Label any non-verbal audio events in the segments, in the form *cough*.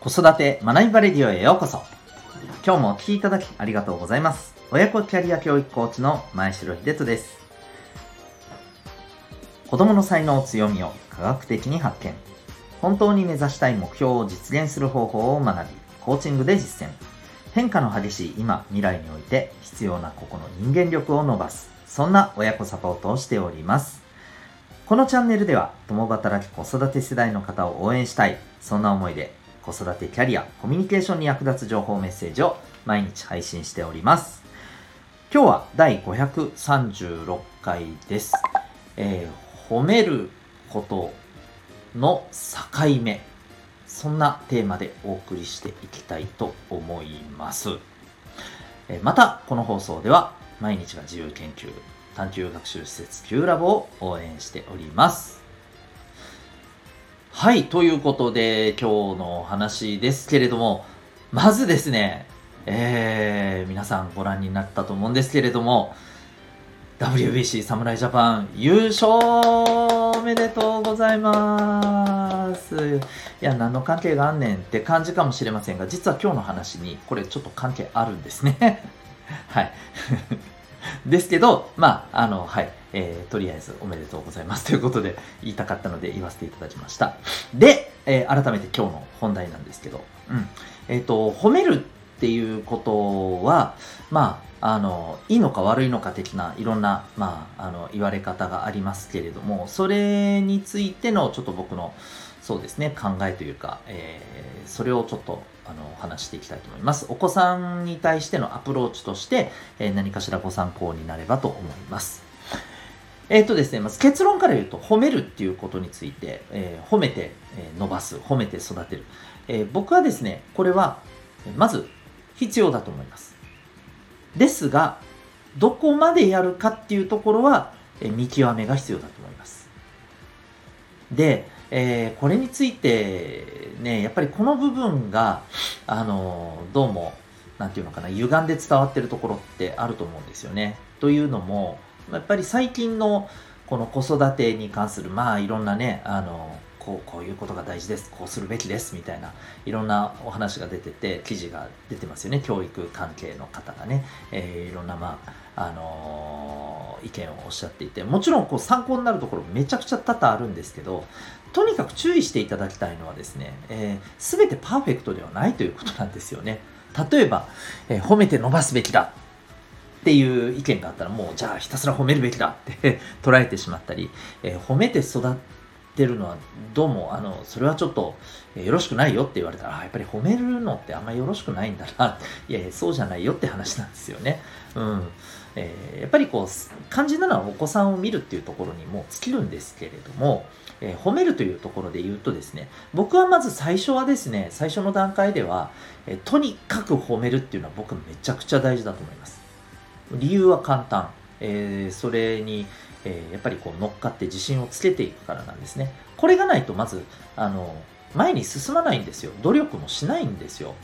子育て学びバレディオへようこそ。今日もお聴きいただきありがとうございます。親子キャリア教育コーチの前城秀人です。子供の才能強みを科学的に発見。本当に目指したい目標を実現する方法を学び、コーチングで実践。変化の激しい今、未来において必要な個々の人間力を伸ばす。そんな親子サポートをしております。このチャンネルでは、共働き子育て世代の方を応援したい。そんな思いで子育てキャリア、コミュニケーションに役立つ情報メッセージを毎日配信しております。今日は第536回です。えー、褒めることの境目。そんなテーマでお送りしていきたいと思います。えー、また、この放送では毎日が自由研究、探究学習施設 Q ラボを応援しております。はい、ということで、今日の話ですけれども、まずですね、えー、皆さんご覧になったと思うんですけれども、WBC 侍ジャパン優勝おめでとうございます。いや、何の関係があんねんって感じかもしれませんが、実は今日の話にこれちょっと関係あるんですね。はい。ですけど、まあ、あの、はい。えー、とりあえずおめでとうございますということで言いたかったので言わせていただきました。で、えー、改めて今日の本題なんですけど、うん。えっ、ー、と、褒めるっていうことは、まあ、あの、いいのか悪いのか的ないろんな、まあ、あの、言われ方がありますけれども、それについてのちょっと僕の、そうですね、考えというか、えー、それをちょっとあの話していきたいと思います。お子さんに対してのアプローチとして、えー、何かしらご参考になればと思います。えっ、ー、とですね、まず結論から言うと、褒めるっていうことについて、えー、褒めて、え伸ばす、褒めて育てる。え僕はですね、これは、まず必要だと思います。ですが、どこまでやるかっていうところは、え見極めが必要だと思います。で、えこれについて、ね、やっぱりこの部分が、あのどうも、なんていうのかな、歪んで伝わってるところってあると思うんですよね。というのも、やっぱり最近のこの子育てに関する、まあいろんなね、あの、こうこういうことが大事です、こうするべきですみたいないろんなお話が出てて、記事が出てますよね、教育関係の方がね、えー、いろんな、まあ、あのー、意見をおっしゃっていて、もちろんこう参考になるところめちゃくちゃ多々あるんですけど、とにかく注意していただきたいのはですね、えー、全てパーフェクトではないということなんですよね。例えば、えー、褒めて伸ばすべきだっていう意見があったらもうじゃあひたすら褒めるべきだって *laughs* 捉えてしまったり、えー、褒めて育ってるのはどうもあのそれはちょっと、よろしくないよって言われたらやっぱり褒めるのってあんまりよろしくないんだな *laughs* いやいやそうじゃないよって話なんですよね。うんえー、やっぱりこう肝心なのはお子さんを見るっていうところにも尽きるんですけれども、えー、褒めるというところで言うとですね僕はまず最初はですね最初の段階では、えー、とにかく褒めるっていうのは僕めちゃくちゃ大事だと思います。理由は簡単。え、それに、えー、やっぱりこう乗っかって自信をつけていくからなんですね。これがないとまず、あの、前に進まないんですよ。努力もしないんですよ。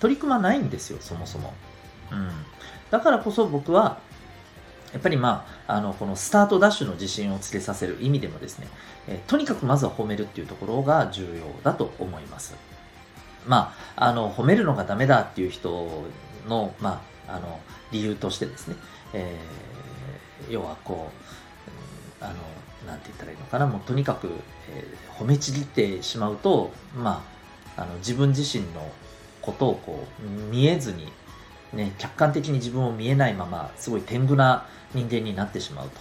取り組まないんですよ、そもそも。うん。だからこそ僕は、やっぱりまあ、あの、このスタートダッシュの自信をつけさせる意味でもですね、えー、とにかくまずは褒めるっていうところが重要だと思います。まあ、あの、褒めるのがダメだっていう人の、まあ、あの、理由としてですね、えー、要はこう、あの、なんて言ったらいいのかな、もうとにかく、えー、褒めちぎってしまうと、まあ、あの自分自身のことをこう見えずに、ね、客観的に自分を見えないまますごい天狗な人間になってしまうと。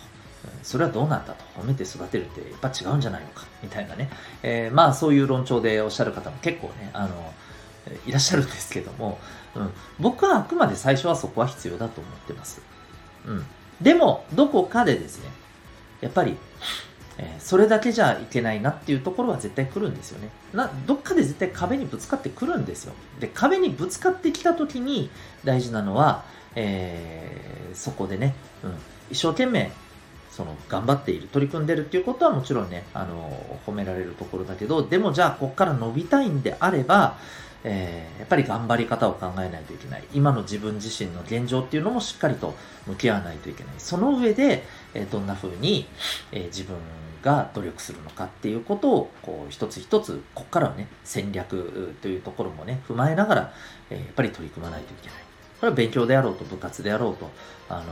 それはどうなんだと。褒めて育てるってやっぱ違うんじゃないのか。みたいなね、えー、まあそういう論調でおっしゃる方も結構ねあのいらっしゃるんですけども、うん、僕はあくまで最初はそこは必要だと思ってます。うん、でも、どこかでですね、やっぱり、えー、それだけじゃいけないなっていうところは絶対来るんですよね。な、どっかで絶対壁にぶつかってくるんですよ。で、壁にぶつかってきた時に大事なのは、えー、そこでね、うん、一生懸命その頑張っている、取り組んでるっていうことはもちろんね、あの、褒められるところだけど、でもじゃあこっから伸びたいんであれば、えー、やっぱり頑張り方を考えないといけない。今の自分自身の現状っていうのもしっかりと向き合わないといけない。その上で、えー、どんな風に、えー、自分が努力するのかっていうことをこう一つ一つここからはね戦略というところもね踏まえながら、え、やっぱり取り組まないといけないこれは勉強であろうと部活であろうとあ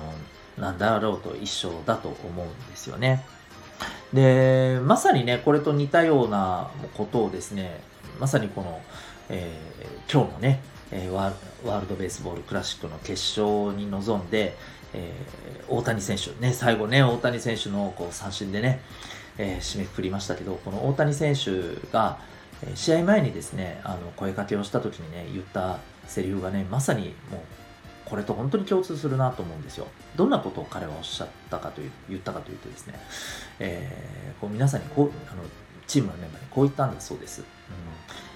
のなんだろうと一緒だと思うんですよねでまさにねこれと似たようなことをですねまさにこの、えー、今日のねえワールドベースボールクラシックの決勝に臨んで、えー、大谷選手、ね、最後ね、大谷選手のこう三振でね、えー、締めくくりましたけど、この大谷選手が、え、試合前にですね、あの声かけをした時にね、言ったセリフがね、まさにもう、これと本当に共通するなと思うんですよ。どんなことを彼はおっしゃったかという、言ったかというとですね、えー、こう皆さんにこう、あの、チームのメンバーにこう言ったんだそうです。うん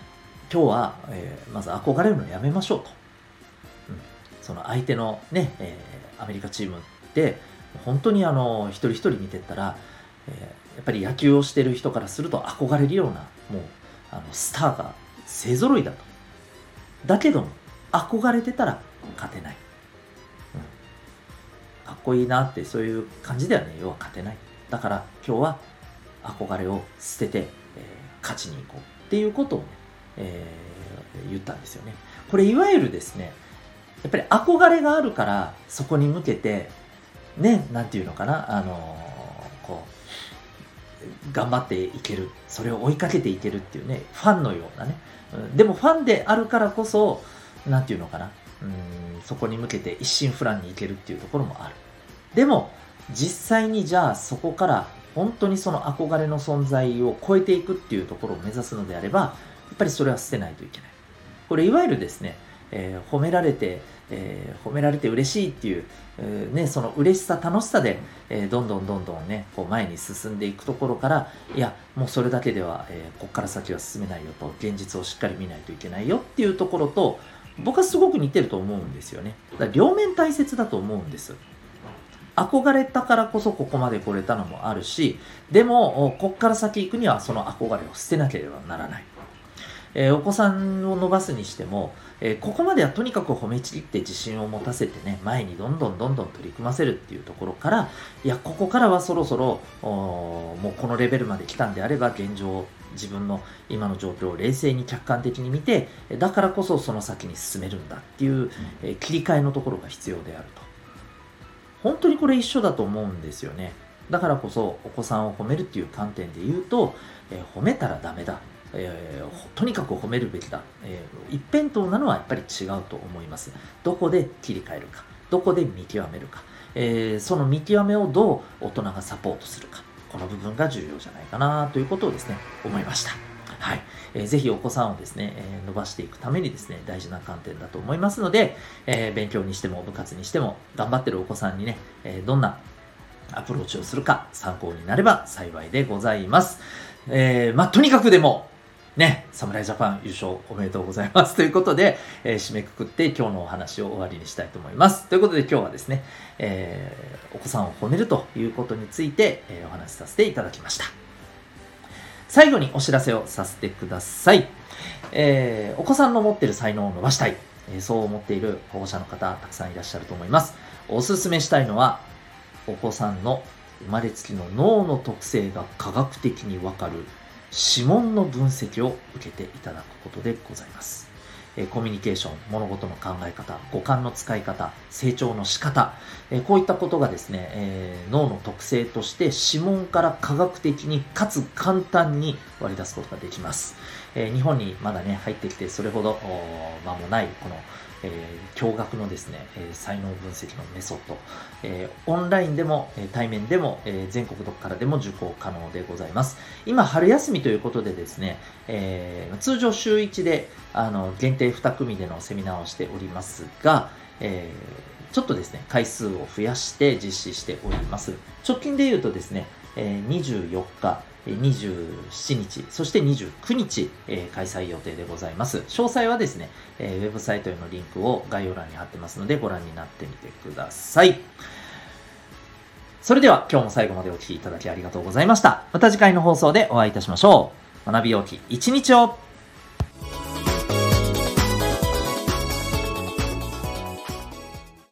今日は、えー、まず憧れるのやめましょうと。うん、その相手のね、えー、アメリカチームって、本当にあの、一人一人見てったら、えー、やっぱり野球をしてる人からすると憧れるような、もう、あの、スターが勢揃いだと。だけども、憧れてたら勝てない。うん、かっこいいなって、そういう感じではね、要は勝てない。だから今日は憧れを捨てて、えー、勝ちに行こうっていうことをね、えー、言ったんですよね。これいわゆるですね、やっぱり憧れがあるからそこに向けて、ね、なんていうのかな、あのー、こう、頑張っていける、それを追いかけていけるっていうね、ファンのようなね、でもファンであるからこそ、なんていうのかな、うん、そこに向けて一心不乱にいけるっていうところもある。でも、実際にじゃあそこから本当にその憧れの存在を超えていくっていうところを目指すのであれば、ぱりそれは捨てないといけない。これいわゆるですね、えー、褒められて、えー、褒められて嬉しいっていう、えー、ね、その嬉しさ、楽しさで、えー、どんどんどんどんね、こう前に進んでいくところから、いや、もうそれだけでは、えここから先は進めないよと、現実をしっかり見ないといけないよっていうところと、僕はすごく似てると思うんですよね。だから両面大切だと思うんです。憧れたからこそここまで来れたのもあるし、でも、こっから先行くにはその憧れを捨てなければならない。えー、お子さんを伸ばすにしても、えー、ここまではとにかく褒めちぎって自信を持たせてね、前にどんどんどんどん取り組ませるっていうところから、いや、ここからはそろそろ、もうこのレベルまで来たんであれば、現状、自分の今の状況を冷静に客観的に見て、だからこそその先に進めるんだっていう、えー、切り替えのところが必要であると。本当にこれ一緒だと思うんですよね。だからこそお子さんを褒めるっていう観点で言うと、えー、褒めたらダメだ。えー、とにかく褒めるべきだ、えー、一辺倒なのはやっぱり違うと思います。どこで切り替えるか、どこで見極めるか、えー、その見極めをどう大人がサポートするか、この部分が重要じゃないかなということをですね、思いました。はい。えー、ぜひお子さんをですね、えー、伸ばしていくためにですね、大事な観点だと思いますので、えー、勉強にしても部活にしても頑張ってるお子さんにね、えどんなアプローチをするか参考になれば幸いでございます。えまあ、とにかくでも、ね、侍ジャパン優勝おめでとうございます。*laughs* ということで、えー、締めくくって今日のお話を終わりにしたいと思います。ということで今日はですね、えー、お子さんを褒めるということについて、えー、お話しさせていただきました。最後にお知らせをさせてください。え、お子さんの持っている才能を伸ばしたい、え、そう思っている保護者の方、たくさんいらっしゃると思います。おすすめしたいのは、お子さんの生まれつきの脳の特性が科学的にわかる指紋の分析を受けていただくことでございます。えコミュニケーション、物事の考え方、五感の使い方、成長の仕方、えこういったことがですね、えー、脳の特性として指紋から科学的にかつ簡単に割り出すことができます。えー、日本にまだね、入ってきてそれほど間もないこのえー、驚愕のですね、えー、才能分析のメソッド、えー、オンラインでも、え対面でも、え全国どこからでも受講可能でございます。今、春休みということでですね、え通常週1であの限定2組でのセミナーをしておりますが、えちょっとですね、回数を増やして実施しております。直近で言うとですね、え24日、27日、そして29日、えー、開催予定でございます。詳細はですね、えー、ウェブサイトへのリンクを概要欄に貼ってますのでご覧になってみてください。それでは今日も最後までお聴きいただきありがとうございました。また次回の放送でお会いいたしましょう。学びようき一日を